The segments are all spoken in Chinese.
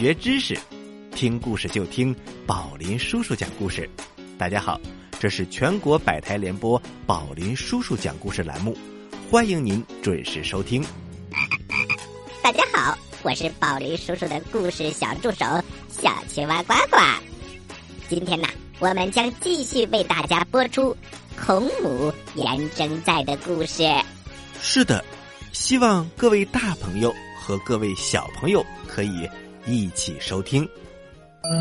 学知识，听故事就听宝林叔叔讲故事。大家好，这是全国百台联播宝林叔叔讲故事栏目，欢迎您准时收听。大家好，我是宝林叔叔的故事小助手小青蛙呱呱。今天呢，我们将继续为大家播出孔母颜征在的故事。是的，希望各位大朋友和各位小朋友可以一起收听。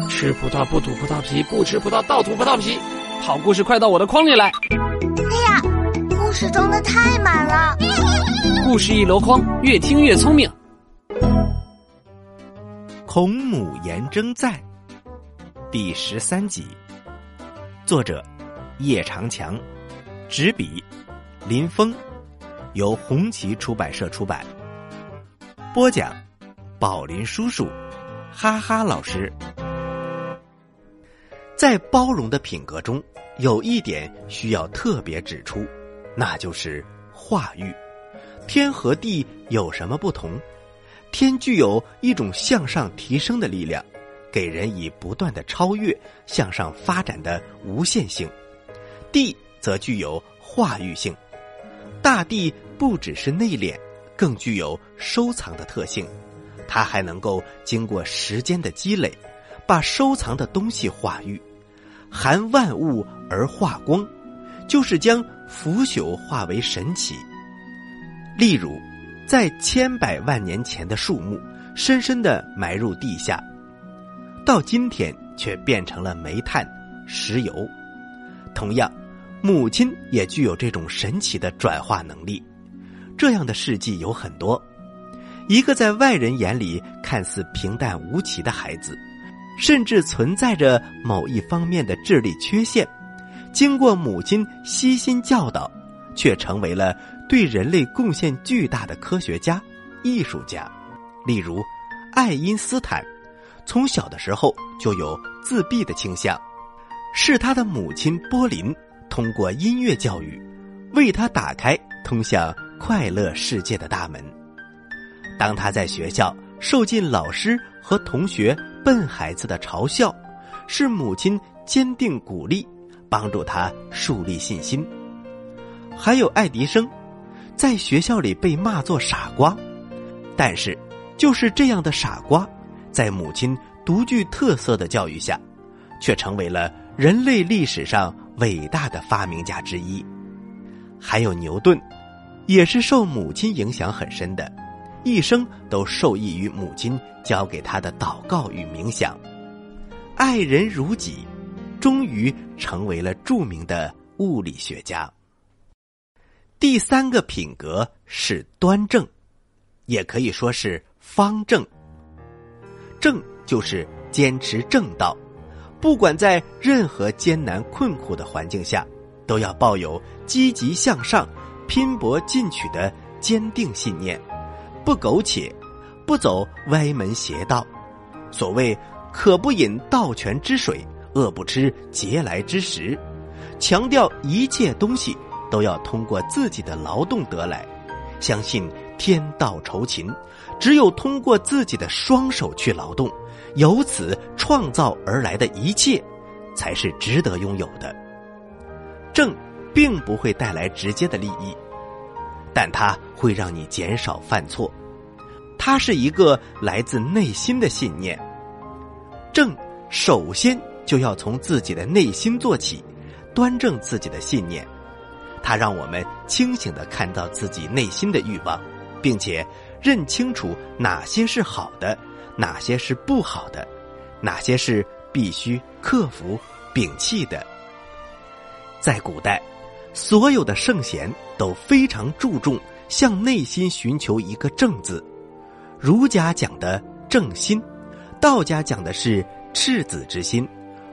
吃葡萄不吐葡萄皮，不吃葡萄倒吐葡萄皮。好故事快到我的筐里来！哎呀，故事装的太满了。故事一箩筐，越听越聪明。孔母颜征在第十三集，作者叶长强，执笔林峰。由红旗出版社出版。播讲：宝林叔叔，哈哈老师。在包容的品格中，有一点需要特别指出，那就是化育。天和地有什么不同？天具有一种向上提升的力量，给人以不断的超越、向上发展的无限性；地则具有化育性。大地不只是内敛，更具有收藏的特性。它还能够经过时间的积累，把收藏的东西化育，含万物而化光，就是将腐朽化为神奇。例如，在千百万年前的树木，深深的埋入地下，到今天却变成了煤炭、石油。同样。母亲也具有这种神奇的转化能力，这样的事迹有很多。一个在外人眼里看似平淡无奇的孩子，甚至存在着某一方面的智力缺陷，经过母亲悉心教导，却成为了对人类贡献巨大的科学家、艺术家。例如，爱因斯坦，从小的时候就有自闭的倾向，是他的母亲波林。通过音乐教育，为他打开通向快乐世界的大门。当他在学校受尽老师和同学笨孩子的嘲笑，是母亲坚定鼓励，帮助他树立信心。还有爱迪生，在学校里被骂作傻瓜，但是就是这样的傻瓜，在母亲独具特色的教育下，却成为了人类历史上。伟大的发明家之一，还有牛顿，也是受母亲影响很深的，一生都受益于母亲教给他的祷告与冥想。爱人如己，终于成为了著名的物理学家。第三个品格是端正，也可以说是方正。正就是坚持正道。不管在任何艰难困苦的环境下，都要抱有积极向上、拼搏进取的坚定信念，不苟且，不走歪门邪道。所谓“渴不饮盗泉之水，饿不吃嗟来之食”，强调一切东西都要通过自己的劳动得来，相信天道酬勤，只有通过自己的双手去劳动。由此创造而来的一切，才是值得拥有的。正并不会带来直接的利益，但它会让你减少犯错。它是一个来自内心的信念。正首先就要从自己的内心做起，端正自己的信念。它让我们清醒的看到自己内心的欲望，并且认清楚哪些是好的。哪些是不好的，哪些是必须克服、摒弃的？在古代，所有的圣贤都非常注重向内心寻求一个“正”字。儒家讲的正心，道家讲的是赤子之心，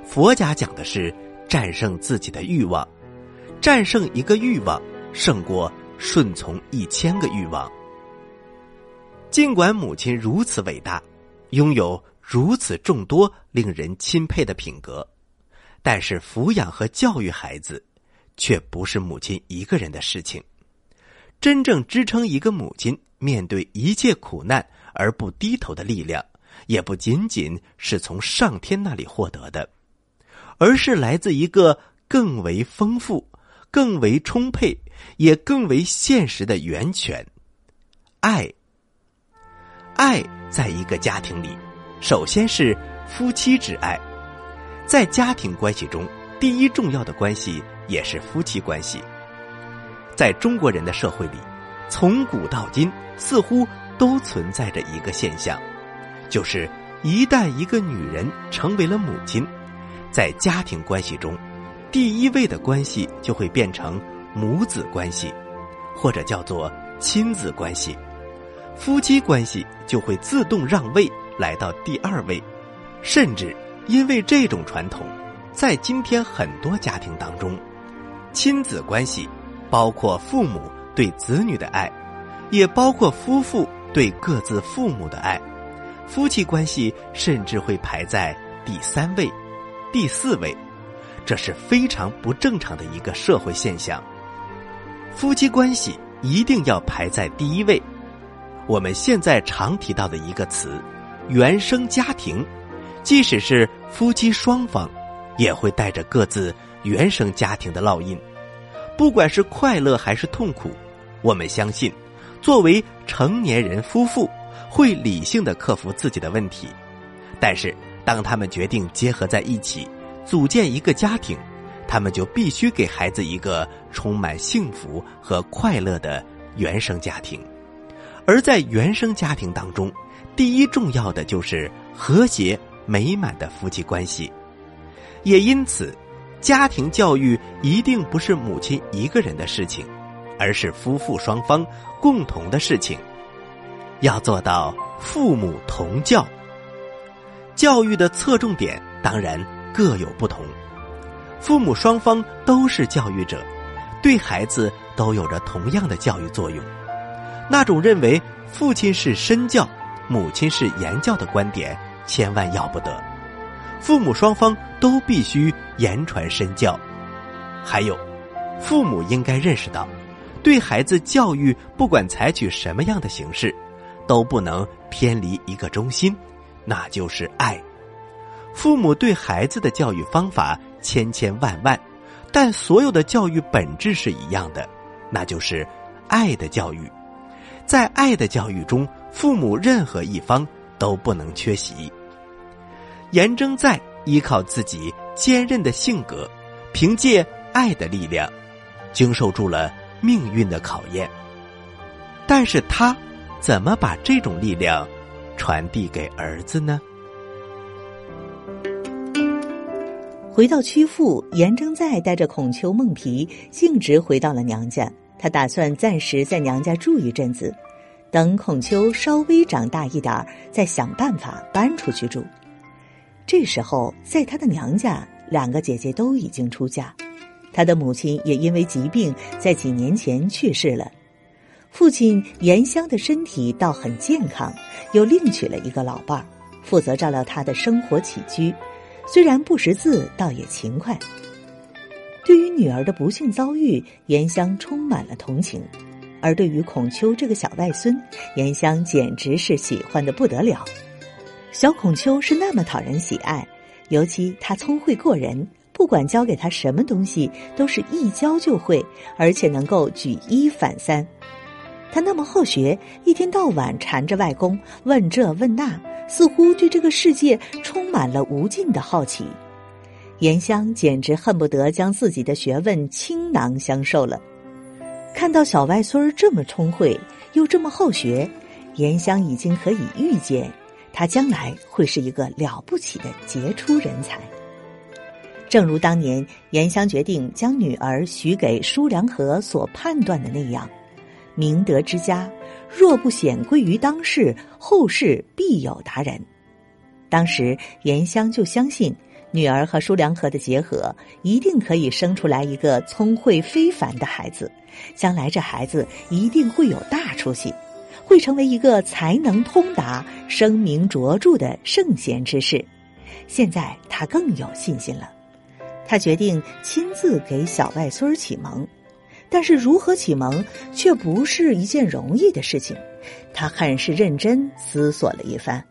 佛家讲的是战胜自己的欲望。战胜一个欲望，胜过顺从一千个欲望。尽管母亲如此伟大。拥有如此众多令人钦佩的品格，但是抚养和教育孩子，却不是母亲一个人的事情。真正支撑一个母亲面对一切苦难而不低头的力量，也不仅仅是从上天那里获得的，而是来自一个更为丰富、更为充沛、也更为现实的源泉——爱。爱在一个家庭里，首先是夫妻之爱。在家庭关系中，第一重要的关系也是夫妻关系。在中国人的社会里，从古到今，似乎都存在着一个现象，就是一旦一个女人成为了母亲，在家庭关系中，第一位的关系就会变成母子关系，或者叫做亲子关系，夫妻关系就会自动让位来到第二位，甚至。因为这种传统，在今天很多家庭当中，亲子关系包括父母对子女的爱，也包括夫妇对各自父母的爱，夫妻关系甚至会排在第三位、第四位，这是非常不正常的一个社会现象。夫妻关系一定要排在第一位。我们现在常提到的一个词——原生家庭。即使是夫妻双方，也会带着各自原生家庭的烙印。不管是快乐还是痛苦，我们相信，作为成年人夫妇会理性的克服自己的问题。但是，当他们决定结合在一起，组建一个家庭，他们就必须给孩子一个充满幸福和快乐的原生家庭。而在原生家庭当中，第一重要的就是和谐。美满的夫妻关系，也因此，家庭教育一定不是母亲一个人的事情，而是夫妇双方共同的事情。要做到父母同教，教育的侧重点当然各有不同。父母双方都是教育者，对孩子都有着同样的教育作用。那种认为父亲是身教，母亲是言教的观点。千万要不得，父母双方都必须言传身教。还有，父母应该认识到，对孩子教育不管采取什么样的形式，都不能偏离一个中心，那就是爱。父母对孩子的教育方法千千万万，但所有的教育本质是一样的，那就是爱的教育。在爱的教育中，父母任何一方。都不能缺席。严征在依靠自己坚韧的性格，凭借爱的力量，经受住了命运的考验。但是他怎么把这种力量传递给儿子呢？回到曲阜，严征在带着孔丘、孟皮径直回到了娘家。他打算暂时在娘家住一阵子。等孔丘稍微长大一点儿，再想办法搬出去住。这时候，在他的娘家，两个姐姐都已经出嫁，他的母亲也因为疾病在几年前去世了。父亲严香的身体倒很健康，又另娶了一个老伴儿，负责照料他的生活起居。虽然不识字，倒也勤快。对于女儿的不幸遭遇，严香充满了同情。而对于孔丘这个小外孙，严香简直是喜欢的不得了。小孔丘是那么讨人喜爱，尤其他聪慧过人，不管教给他什么东西，都是一教就会，而且能够举一反三。他那么好学，一天到晚缠着外公问这问那，似乎对这个世界充满了无尽的好奇。颜香简直恨不得将自己的学问倾囊相授了。看到小外孙儿这么聪慧，又这么好学，颜香已经可以预见，他将来会是一个了不起的杰出人才。正如当年严香决定将女儿许给舒良和所判断的那样，明德之家若不显贵于当世，后世必有达人。当时严香就相信。女儿和舒良和的结合，一定可以生出来一个聪慧非凡的孩子。将来这孩子一定会有大出息，会成为一个才能通达、声名卓著的圣贤之士。现在他更有信心了，他决定亲自给小外孙启蒙。但是如何启蒙，却不是一件容易的事情，他很是认真思索了一番。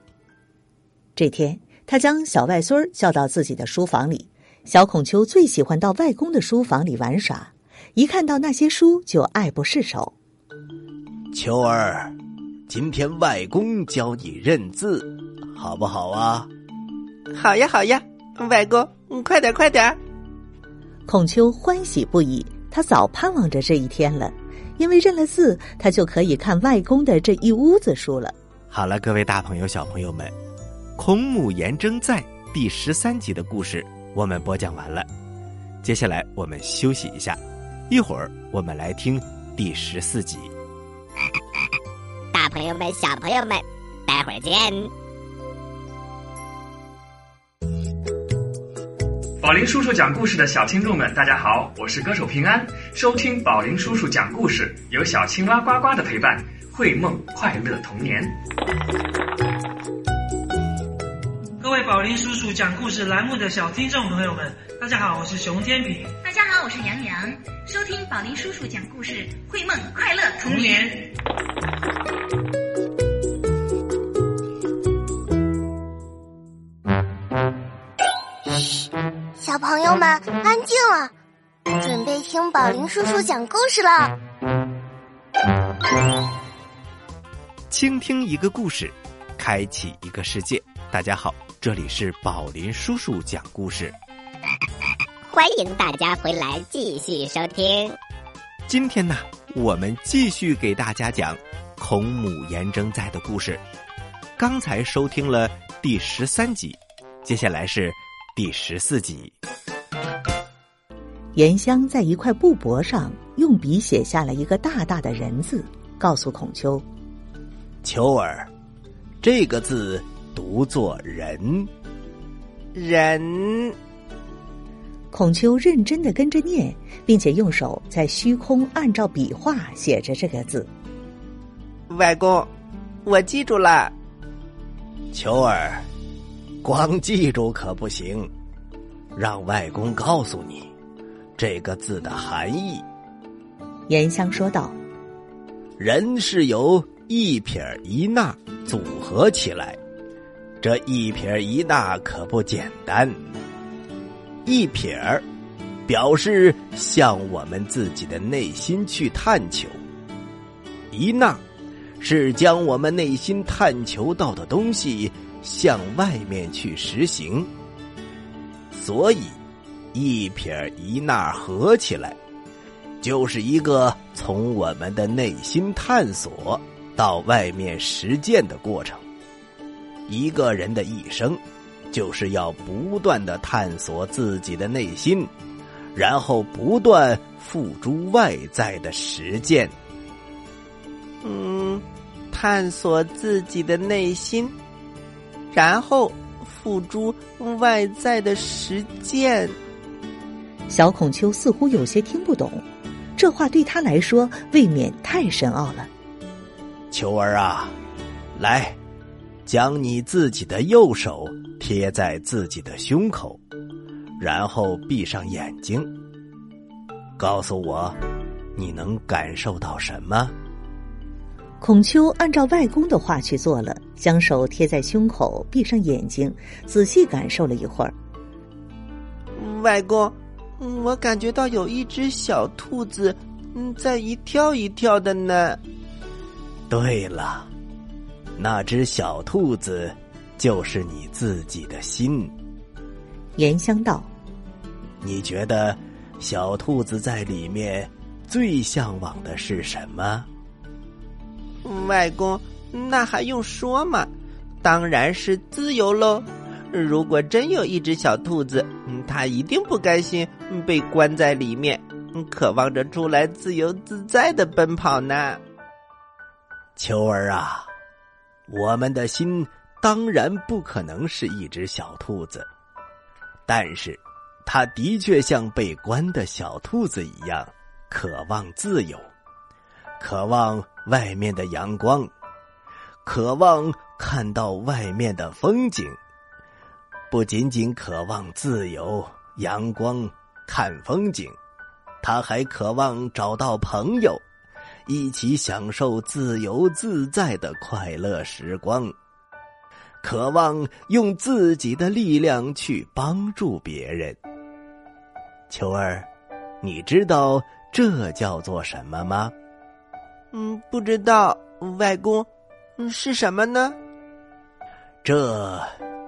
这天，他将小外孙叫到自己的书房里。小孔丘最喜欢到外公的书房里玩耍，一看到那些书就爱不释手。秋儿，今天外公教你认字，好不好啊？好呀，好呀，外公，快点，快点！孔丘欢喜不已，他早盼望着这一天了，因为认了字，他就可以看外公的这一屋子书了。好了，各位大朋友、小朋友们，《孔母颜征在》第十三集的故事。我们播讲完了，接下来我们休息一下，一会儿我们来听第十四集。大朋友们、小朋友们，待会儿见。宝林叔叔讲故事的小听众们，大家好，我是歌手平安。收听宝林叔叔讲故事，有小青蛙呱呱的陪伴，绘梦快乐童年。各位宝林叔叔讲故事栏目的小听众朋友们，大家好，我是熊天平。大家好，我是杨洋。收听宝林叔叔讲故事，绘梦快乐童年。嘘，小朋友们安静了，准备听宝林叔叔讲故事了。倾听一个故事，开启一个世界。大家好。这里是宝林叔叔讲故事，欢迎大家回来继续收听。今天呢，我们继续给大家讲孔母颜征在的故事。刚才收听了第十三集，接下来是第十四集。颜香在一块布帛上用笔写下了一个大大的人字，告诉孔丘：“秋儿，这个字。”读作人，人。孔丘认真的跟着念，并且用手在虚空按照笔画写着这个字。外公，我记住了。秋儿，光记住可不行，让外公告诉你这个字的含义。颜香说道：“人是由一撇一捺组合起来。”这一撇一捺可不简单。一撇儿，表示向我们自己的内心去探求；一捺，是将我们内心探求到的东西向外面去实行。所以，一撇一捺合起来，就是一个从我们的内心探索到外面实践的过程。一个人的一生，就是要不断的探索自己的内心，然后不断付诸外在的实践。嗯，探索自己的内心，然后付诸外在的实践。小孔丘似乎有些听不懂，这话对他来说未免太深奥了。秋儿啊，来。将你自己的右手贴在自己的胸口，然后闭上眼睛。告诉我，你能感受到什么？孔丘按照外公的话去做了，将手贴在胸口，闭上眼睛，仔细感受了一会儿。外公，我感觉到有一只小兔子，嗯，在一跳一跳的呢。对了。那只小兔子，就是你自己的心。颜香道：“你觉得小兔子在里面最向往的是什么？”外公，那还用说吗？当然是自由喽！如果真有一只小兔子，它一定不甘心被关在里面，渴望着出来自由自在的奔跑呢。秋儿啊！我们的心当然不可能是一只小兔子，但是，它的确像被关的小兔子一样，渴望自由，渴望外面的阳光，渴望看到外面的风景。不仅仅渴望自由、阳光、看风景，他还渴望找到朋友，一起享受自由自在的快乐时光。渴望用自己的力量去帮助别人。秋儿，你知道这叫做什么吗？嗯，不知道，外公，是什么呢？这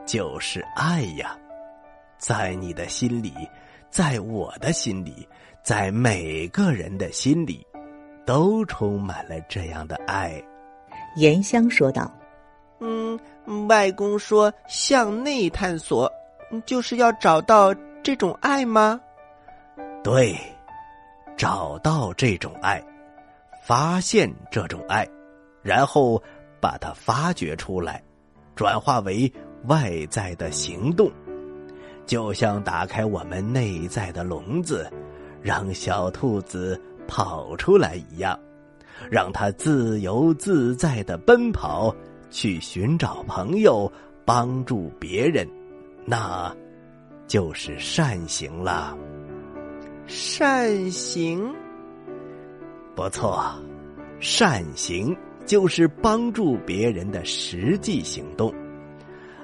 就是爱呀，在你的心里，在我的心里，在每个人的心里，都充满了这样的爱。颜香说道。嗯，外公说向内探索，就是要找到这种爱吗？对，找到这种爱，发现这种爱，然后把它发掘出来，转化为外在的行动，就像打开我们内在的笼子，让小兔子跑出来一样，让他自由自在的奔跑。去寻找朋友，帮助别人，那，就是善行了。善行，不错，善行就是帮助别人的实际行动。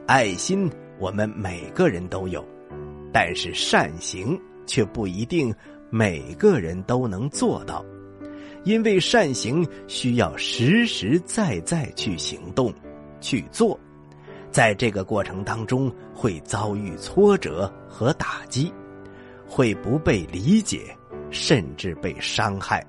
爱心我们每个人都有，但是善行却不一定每个人都能做到。因为善行需要实实在在去行动、去做，在这个过程当中会遭遇挫折和打击，会不被理解，甚至被伤害。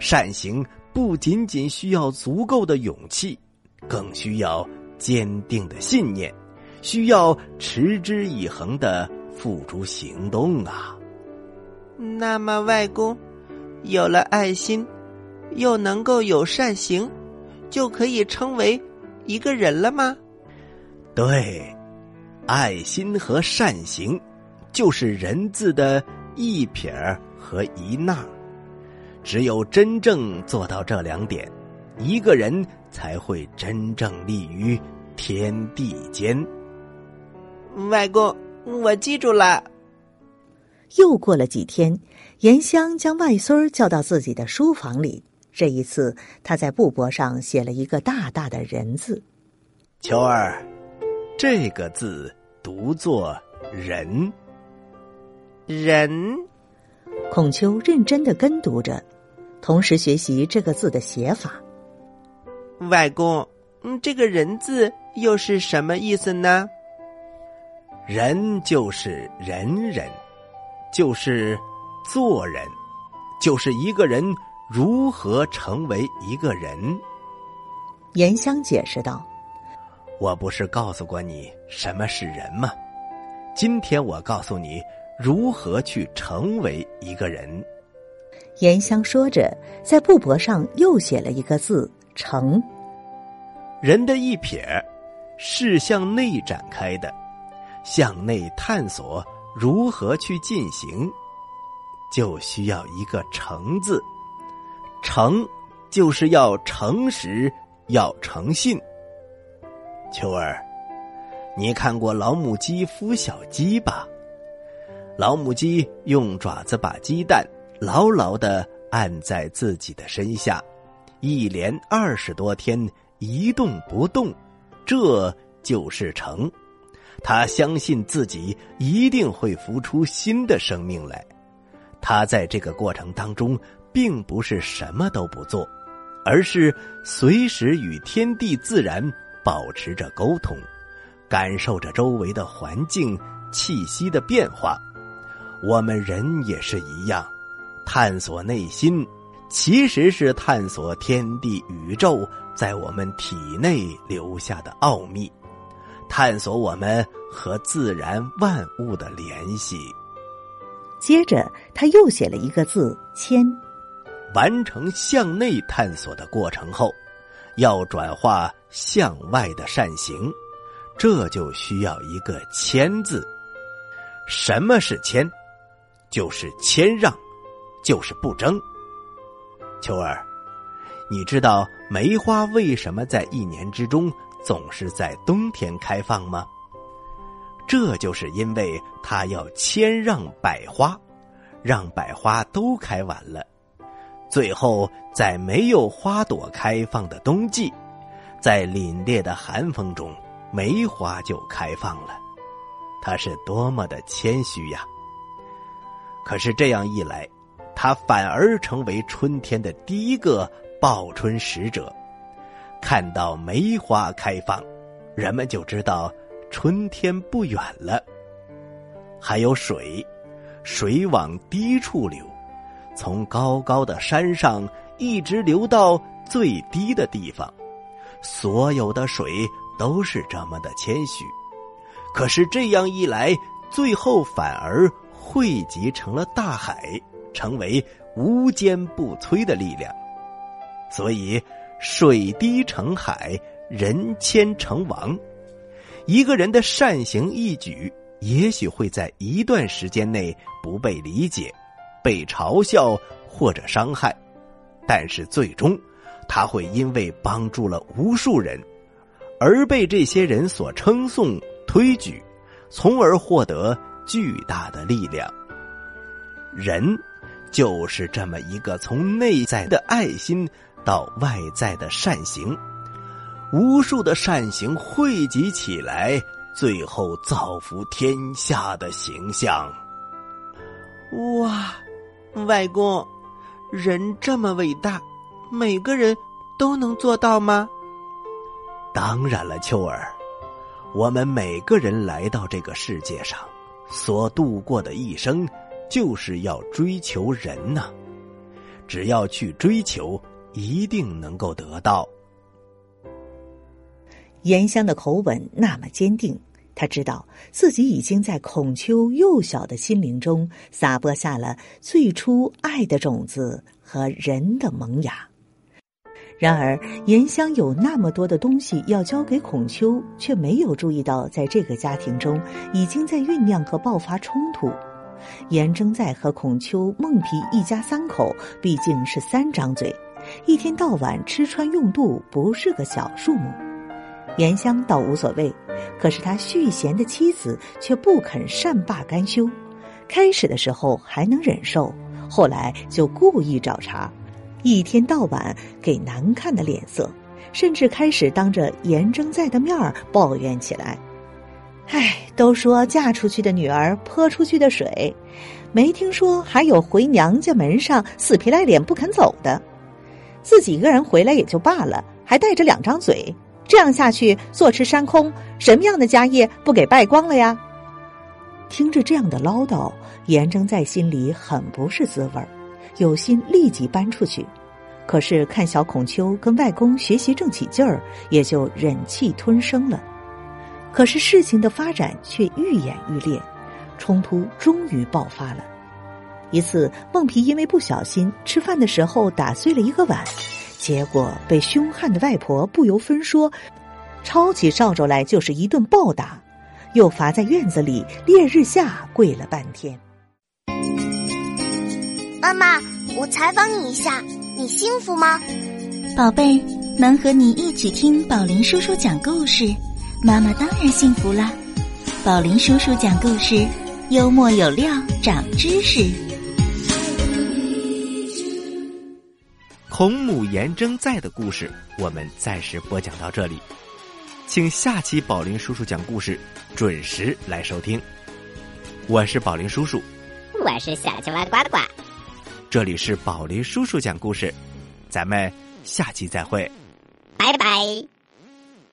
善行不仅仅需要足够的勇气，更需要坚定的信念，需要持之以恒的付诸行动啊！那么，外公。有了爱心，又能够有善行，就可以称为一个人了吗？对，爱心和善行就是人字的一撇和一捺。只有真正做到这两点，一个人才会真正立于天地间。外公，我记住了。又过了几天。颜香将外孙儿叫到自己的书房里。这一次，他在布帛上写了一个大大的人字。秋儿，这个字读作“人”。人。孔丘认真的跟读着，同时学习这个字的写法。外公，嗯，这个人字又是什么意思呢？人就是人人，就是。做人，就是一个人如何成为一个人。严香解释道：“我不是告诉过你什么是人吗？今天我告诉你如何去成为一个人。”严香说着，在布帛上又写了一个字“成”。人的一撇，是向内展开的，向内探索如何去进行。就需要一个“诚”字，诚就是要诚实，要诚信。秋儿，你看过老母鸡孵小鸡吧？老母鸡用爪子把鸡蛋牢牢的按在自己的身下，一连二十多天一动不动，这就是诚。他相信自己一定会孵出新的生命来。他在这个过程当中，并不是什么都不做，而是随时与天地自然保持着沟通，感受着周围的环境气息的变化。我们人也是一样，探索内心，其实是探索天地宇宙在我们体内留下的奥秘，探索我们和自然万物的联系。接着，他又写了一个字“谦”。完成向内探索的过程后，要转化向外的善行，这就需要一个“谦”字。什么是谦？就是谦让，就是不争。秋儿，你知道梅花为什么在一年之中总是在冬天开放吗？这就是因为他要谦让百花，让百花都开完了，最后在没有花朵开放的冬季，在凛冽的寒风中，梅花就开放了。他是多么的谦虚呀！可是这样一来，他反而成为春天的第一个报春使者。看到梅花开放，人们就知道春天不远了。还有水，水往低处流，从高高的山上一直流到最低的地方。所有的水都是这么的谦虚，可是这样一来，最后反而汇集成了大海，成为无坚不摧的力量。所以，水滴成海，人谦成王。一个人的善行义举。也许会在一段时间内不被理解、被嘲笑或者伤害，但是最终，他会因为帮助了无数人，而被这些人所称颂、推举，从而获得巨大的力量。人，就是这么一个从内在的爱心到外在的善行，无数的善行汇集起来。最后造福天下的形象。哇，外公，人这么伟大，每个人都能做到吗？当然了，秋儿，我们每个人来到这个世界上，所度过的一生，就是要追求人呐。只要去追求，一定能够得到。严香的口吻那么坚定。他知道自己已经在孔丘幼小的心灵中撒播下了最初爱的种子和人的萌芽。然而，严香有那么多的东西要交给孔丘，却没有注意到，在这个家庭中已经在酝酿和爆发冲突。严正在和孔丘、孟皮一家三口毕竟是三张嘴，一天到晚吃穿用度不是个小数目。严香倒无所谓。可是他续弦的妻子却不肯善罢甘休，开始的时候还能忍受，后来就故意找茬，一天到晚给难看的脸色，甚至开始当着严征在的面儿抱怨起来。唉，都说嫁出去的女儿泼出去的水，没听说还有回娘家门上死皮赖脸不肯走的，自己一个人回来也就罢了，还带着两张嘴。这样下去，坐吃山空，什么样的家业不给败光了呀？听着这样的唠叨，严正在心里很不是滋味儿，有心立即搬出去，可是看小孔丘跟外公学习正起劲儿，也就忍气吞声了。可是事情的发展却愈演愈烈，冲突终于爆发了。一次，梦皮因为不小心吃饭的时候打碎了一个碗。结果被凶悍的外婆不由分说，抄起扫帚来就是一顿暴打，又罚在院子里烈日下跪了半天。妈妈，我采访你一下，你幸福吗？宝贝，能和你一起听宝林叔叔讲故事，妈妈当然幸福啦。宝林叔叔讲故事，幽默有料，长知识。孔母颜征在的故事，我们暂时播讲到这里，请下期宝林叔叔讲故事准时来收听。我是宝林叔叔，我是小青蛙呱呱，这里是宝林叔叔讲故事，咱们下期再会，拜拜。